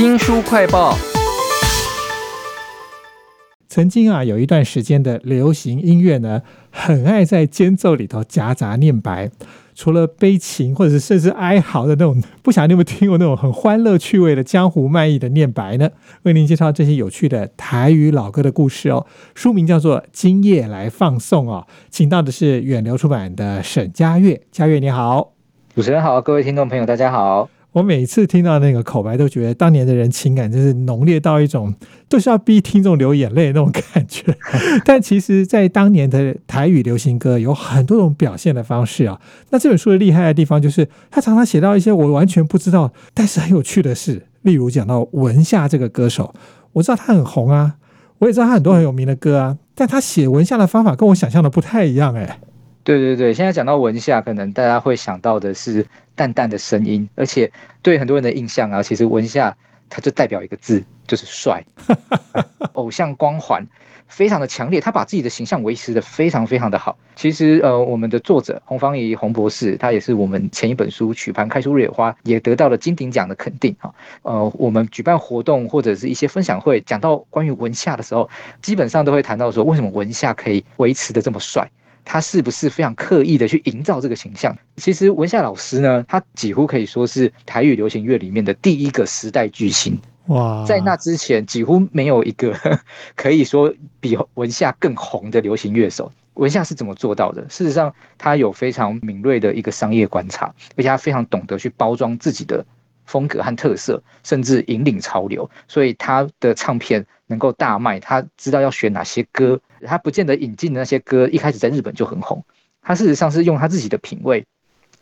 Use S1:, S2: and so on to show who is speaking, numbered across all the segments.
S1: 新书快报。
S2: 曾经啊，有一段时间的流行音乐呢，很爱在间奏里头夹杂念白。除了悲情或者是甚至哀嚎的那种，不晓得你有没有听过那种很欢乐趣味的江湖卖艺的念白呢？为您介绍这些有趣的台语老歌的故事哦。书名叫做《今夜来放送》哦，请到的是远流出版的沈佳悦。佳悦你好，
S3: 主持人好，各位听众朋友大家好。
S2: 我每次听到那个口白，都觉得当年的人情感真是浓烈到一种都是要逼听众流眼泪那种感觉。但其实，在当年的台语流行歌有很多种表现的方式啊。那这本书的厉害的地方，就是他常常写到一些我完全不知道，但是很有趣的事。例如讲到文夏这个歌手，我知道他很红啊，我也知道他很多很有名的歌啊，但他写文夏的方法跟我想象的不太一样哎。
S3: 对对对，现在讲到文夏，可能大家会想到的是淡淡的声音，而且对很多人的印象啊，其实文夏它就代表一个字，就是帅，偶像光环非常的强烈，他把自己的形象维持的非常非常的好。其实呃，我们的作者洪芳怡洪博士，他也是我们前一本书《曲盘开出日花》也得到了金鼎奖的肯定哈。呃，我们举办活动或者是一些分享会，讲到关于文夏的时候，基本上都会谈到说，为什么文夏可以维持的这么帅。他是不是非常刻意的去营造这个形象？其实文夏老师呢，他几乎可以说是台语流行乐里面的第一个时代巨星。哇，在那之前几乎没有一个 可以说比文夏更红的流行乐手。文夏是怎么做到的？事实上，他有非常敏锐的一个商业观察，而且他非常懂得去包装自己的风格和特色，甚至引领潮流。所以他的唱片能够大卖，他知道要选哪些歌。他不见得引进的那些歌，一开始在日本就很红。他事实上是用他自己的品味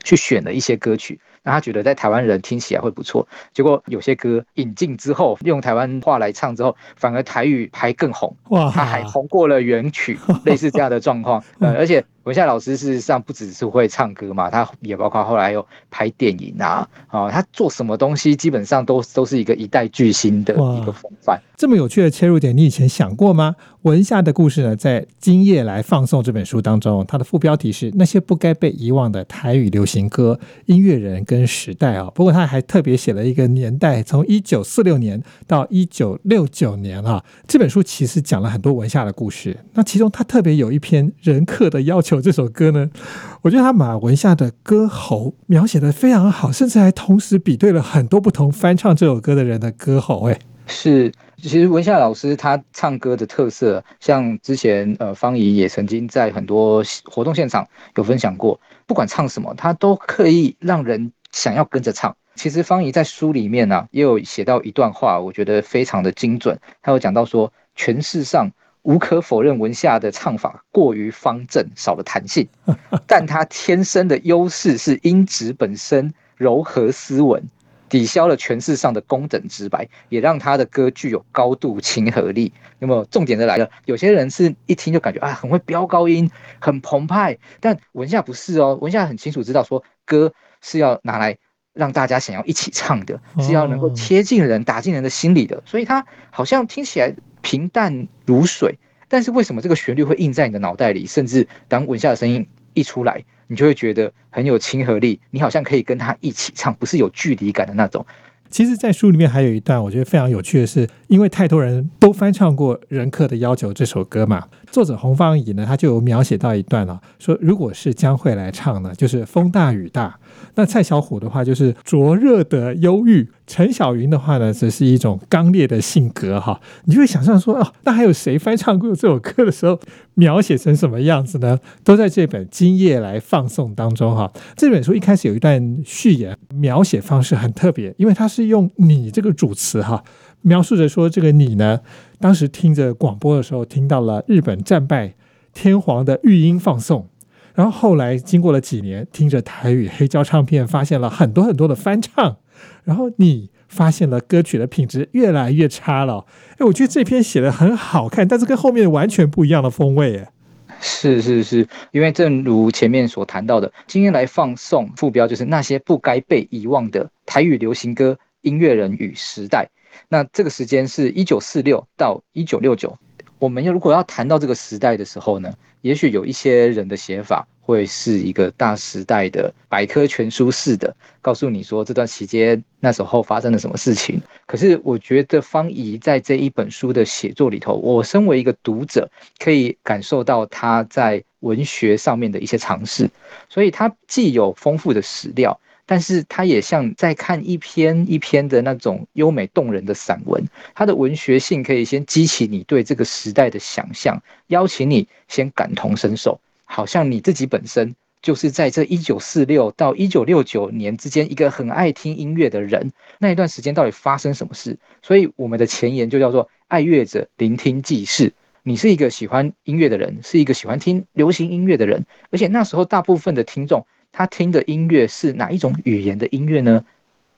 S3: 去选了一些歌曲，让他觉得在台湾人听起来会不错。结果有些歌引进之后，用台湾话来唱之后，反而台语还更红。哇，他还红过了原曲，类似这样的状况。呃，而且。文夏老师事实上不只是会唱歌嘛，他也包括后来有拍电影啊，啊，他做什么东西基本上都都是一个一代巨星的一个风范。
S2: 这么有趣的切入点，你以前想过吗？文夏的故事呢，在《今夜来放送》这本书当中，它的副标题是“那些不该被遗忘的台语流行歌、音乐人跟时代”啊。不过他还特别写了一个年代，从一九四六年到一九六九年啊。这本书其实讲了很多文夏的故事，那其中他特别有一篇人客的要求。这首歌呢，我觉得他马文夏的歌喉描写的非常好，甚至还同时比对了很多不同翻唱这首歌的人的歌喉。哎，
S3: 是，其实文夏老师他唱歌的特色，像之前呃方怡也曾经在很多活动现场有分享过，不管唱什么，他都刻意让人想要跟着唱。其实方怡在书里面呢，也有写到一段话，我觉得非常的精准。他有讲到说，诠释上。无可否认，文夏的唱法过于方正，少了弹性。但他天生的优势是音质本身柔和斯文，抵消了诠释上的工整直白，也让他的歌具有高度亲和力。那么重点的来了，有些人是一听就感觉啊，很会飙高音，很澎湃。但文夏不是哦，文夏很清楚知道说，歌是要拿来让大家想要一起唱的，是要能够贴近人、打进人的心里的。所以他好像听起来。平淡如水，但是为什么这个旋律会印在你的脑袋里？甚至当文夏的声音一出来，你就会觉得很有亲和力，你好像可以跟他一起唱，不是有距离感的那种。
S2: 其实，在书里面还有一段，我觉得非常有趣的是，因为太多人都翻唱过《人客的要求》这首歌嘛，作者洪芳怡呢，他就有描写到一段了，说如果是江蕙来唱呢，就是风大雨大。那蔡小虎的话就是灼热的忧郁，陈小云的话呢，则是一种刚烈的性格哈。你就会想象说，哦，那还有谁翻唱过这首歌的时候，描写成什么样子呢？都在这本《今夜来放送》当中哈。这本书一开始有一段序言，描写方式很特别，因为它是是用你这个主词哈，描述着说这个你呢，当时听着广播的时候，听到了日本战败天皇的御音放送。然后后来经过了几年，听着台语黑胶唱片，发现了很多很多的翻唱。然后你发现了歌曲的品质越来越差了。哎，我觉得这篇写的很好看，但是跟后面完全不一样的风味。哎，
S3: 是是是，因为正如前面所谈到的，今天来放送副标就是那些不该被遗忘的台语流行歌、音乐人与时代。那这个时间是一九四六到一九六九。我们要如果要谈到这个时代的时候呢，也许有一些人的写法会是一个大时代的百科全书式的，告诉你说这段期间那时候发生了什么事情，可是我觉得方怡在这一本书的写作里头，我身为一个读者，可以感受到他在文学上面的一些尝试，所以他既有丰富的史料。但是它也像在看一篇一篇的那种优美动人的散文，它的文学性可以先激起你对这个时代的想象，邀请你先感同身受，好像你自己本身就是在这一九四六到一九六九年之间一个很爱听音乐的人，那一段时间到底发生什么事？所以我们的前言就叫做“爱乐者聆听记事”。你是一个喜欢音乐的人，是一个喜欢听流行音乐的人，而且那时候大部分的听众。他听的音乐是哪一种语言的音乐呢？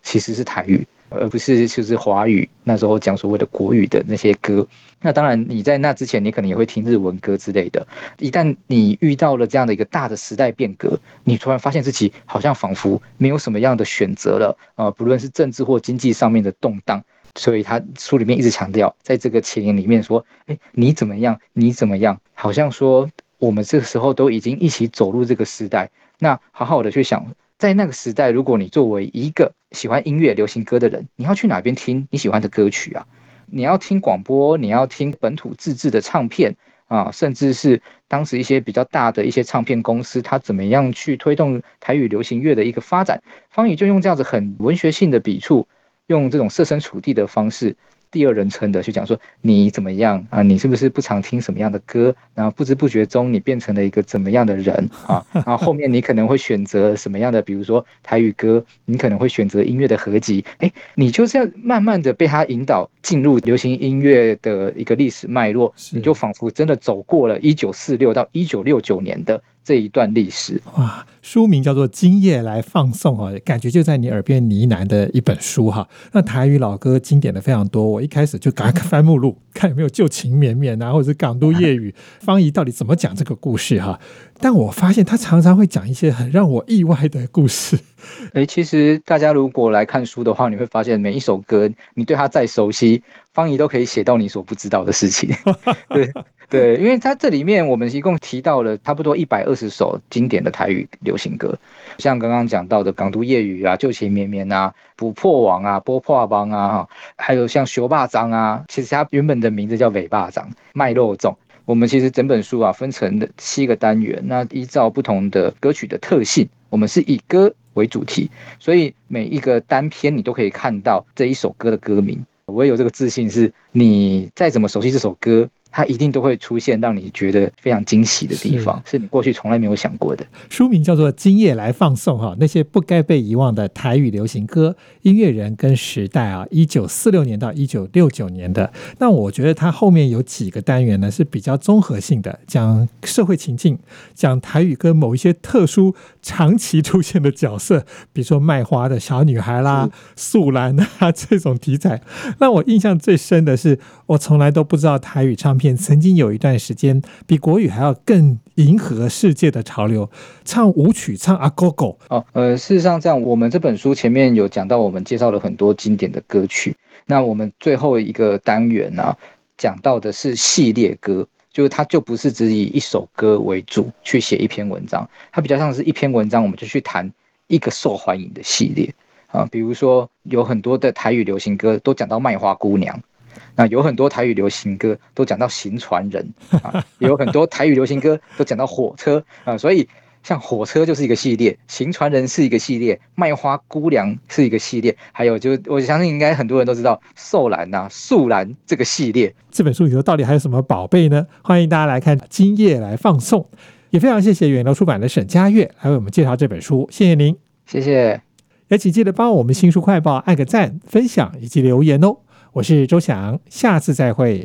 S3: 其实是台语，而不是就是华语。那时候讲所谓的国语的那些歌。那当然，你在那之前，你可能也会听日文歌之类的。一旦你遇到了这样的一个大的时代变革，你突然发现自己好像仿佛没有什么样的选择了啊！不论是政治或经济上面的动荡，所以他书里面一直强调，在这个前言里面说：“哎，你怎么样？你怎么样？”好像说我们这个时候都已经一起走入这个时代。那好好的去想，在那个时代，如果你作为一个喜欢音乐、流行歌的人，你要去哪边听你喜欢的歌曲啊？你要听广播，你要听本土自制的唱片啊，甚至是当时一些比较大的一些唱片公司，它怎么样去推动台语流行乐的一个发展？方宇就用这样子很文学性的笔触，用这种设身处地的方式。第二人称的去讲说你怎么样啊？你是不是不常听什么样的歌？然后不知不觉中你变成了一个怎么样的人啊？然后后面你可能会选择什么样的？比如说台语歌，你可能会选择音乐的合集。哎，你就这样慢慢的被他引导进入流行音乐的一个历史脉络，你就仿佛真的走过了一九四六到一九六九年的。这一段历史
S2: 哇，书名叫做《今夜来放送》哈，感觉就在你耳边呢喃的一本书哈。那台语老歌经典的非常多，我一开始就赶快翻目录，看有没有旧情绵绵啊，或者是港都夜雨，方怡到底怎么讲这个故事哈。但我发现他常常会讲一些很让我意外的故事。
S3: 哎，其实大家如果来看书的话，你会发现每一首歌，你对它再熟悉，方怡都可以写到你所不知道的事情。对。对，因为它这里面我们一共提到了差不多一百二十首经典的台语流行歌，像刚刚讲到的《港都夜雨》啊，《旧情绵绵》啊，《捕破网》啊，《波破帮》啊，还有像《熊霸章》啊，其实它原本的名字叫《尾霸章》，麦肉粽。我们其实整本书啊分成了七个单元，那依照不同的歌曲的特性，我们是以歌为主题，所以每一个单篇你都可以看到这一首歌的歌名。我也有这个自信，是你再怎么熟悉这首歌。它一定都会出现让你觉得非常惊喜的地方，是你过去从来没有想过的。
S2: 书名叫做《今夜来放送》哈，那些不该被遗忘的台语流行歌、音乐人跟时代啊，一九四六年到一九六九年的。那我觉得它后面有几个单元呢是比较综合性的，讲社会情境，讲台语跟某一些特殊长期出现的角色，比如说卖花的小女孩啦、素兰啊 这种题材。那我印象最深的是，我从来都不知道台语唱。片曾经有一段时间，比国语还要更迎合世界的潮流，唱舞曲，唱阿哥哥。
S3: 哦，呃，事实上，这样我们这本书前面有讲到，我们介绍了很多经典的歌曲。那我们最后一个单元呢，讲到的是系列歌，就是它就不是只以一首歌为主去写一篇文章，它比较像是一篇文章，我们就去谈一个受欢迎的系列啊。比如说，有很多的台语流行歌都讲到卖花姑娘。那有很多台语流行歌都讲到行船人啊，有很多台语流行歌都讲到火车啊，所以像火车就是一个系列，行船人是一个系列，卖花姑娘是一个系列，还有就我相信应该很多人都知道寿兰呐、素兰这个系列。
S2: 这本书里头到底还有什么宝贝呢？欢迎大家来看，今夜来放送，也非常谢谢远流出版的沈佳悦来为我们介绍这本书，谢谢您，
S3: 谢谢，
S2: 也请记得帮我们新书快报按个赞、分享以及留言哦。我是周翔，下次再会。